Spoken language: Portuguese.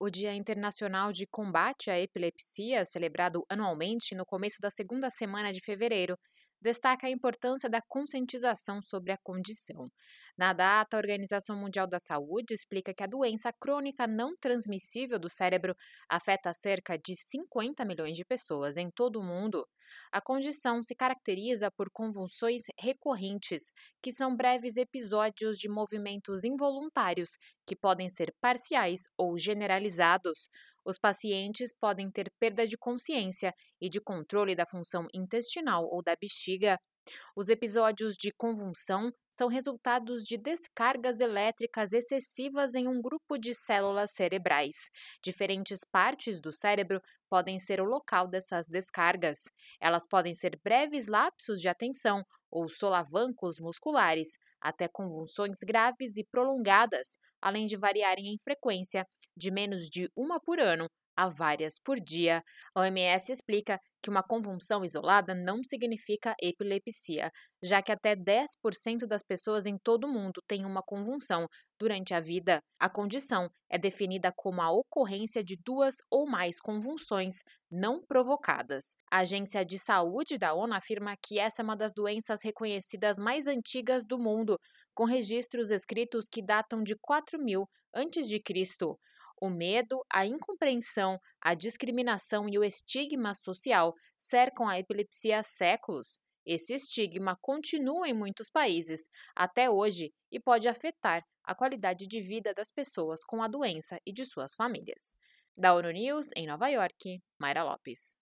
O Dia Internacional de Combate à Epilepsia, celebrado anualmente no começo da segunda semana de fevereiro, destaca a importância da conscientização sobre a condição. Na data, a Organização Mundial da Saúde explica que a doença crônica não transmissível do cérebro afeta cerca de 50 milhões de pessoas em todo o mundo. A condição se caracteriza por convulsões recorrentes, que são breves episódios de movimentos involuntários que podem ser parciais ou generalizados. Os pacientes podem ter perda de consciência e de controle da função intestinal ou da bexiga. Os episódios de convulsão são resultados de descargas elétricas excessivas em um grupo de células cerebrais. Diferentes partes do cérebro podem ser o local dessas descargas. Elas podem ser breves lapsos de atenção ou solavancos musculares, até convulsões graves e prolongadas, além de variarem em frequência de menos de uma por ano a várias por dia. A OMS explica que uma convulsão isolada não significa epilepsia, já que até 10% das pessoas em todo o mundo têm uma convulsão durante a vida. A condição é definida como a ocorrência de duas ou mais convulsões não provocadas. A Agência de Saúde da ONU afirma que essa é uma das doenças reconhecidas mais antigas do mundo, com registros escritos que datam de 4000 a.C. O medo, a incompreensão, a discriminação e o estigma social cercam a epilepsia há séculos. Esse estigma continua em muitos países até hoje e pode afetar a qualidade de vida das pessoas com a doença e de suas famílias. Da ONU News, em Nova York, Mayra Lopes.